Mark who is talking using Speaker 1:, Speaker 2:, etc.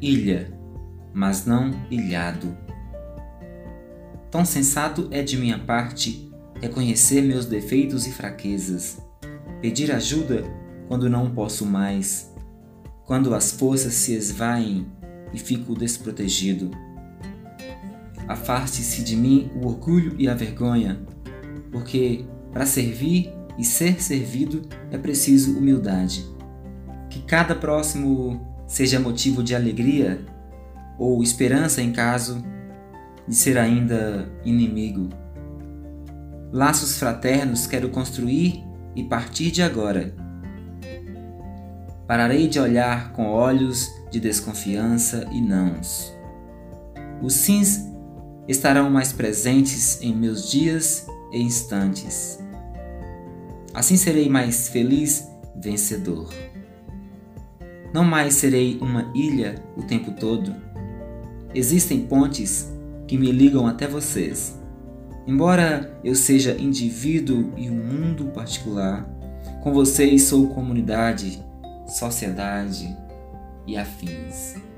Speaker 1: ilha, mas não ilhado. Tão sensato é de minha parte reconhecer meus defeitos e fraquezas, pedir ajuda quando não posso mais, quando as forças se esvaem e fico desprotegido. Afaste-se de mim o orgulho e a vergonha, porque para servir e ser servido é preciso humildade. Que cada próximo seja motivo de alegria ou esperança em caso de ser ainda inimigo. Laços fraternos quero construir e partir de agora. Pararei de olhar com olhos de desconfiança e nãos. Os sims estarão mais presentes em meus dias e instantes. Assim serei mais feliz, vencedor. Não mais serei uma ilha o tempo todo. Existem pontes que me ligam até vocês. Embora eu seja indivíduo e um mundo particular, com vocês sou comunidade, sociedade e afins.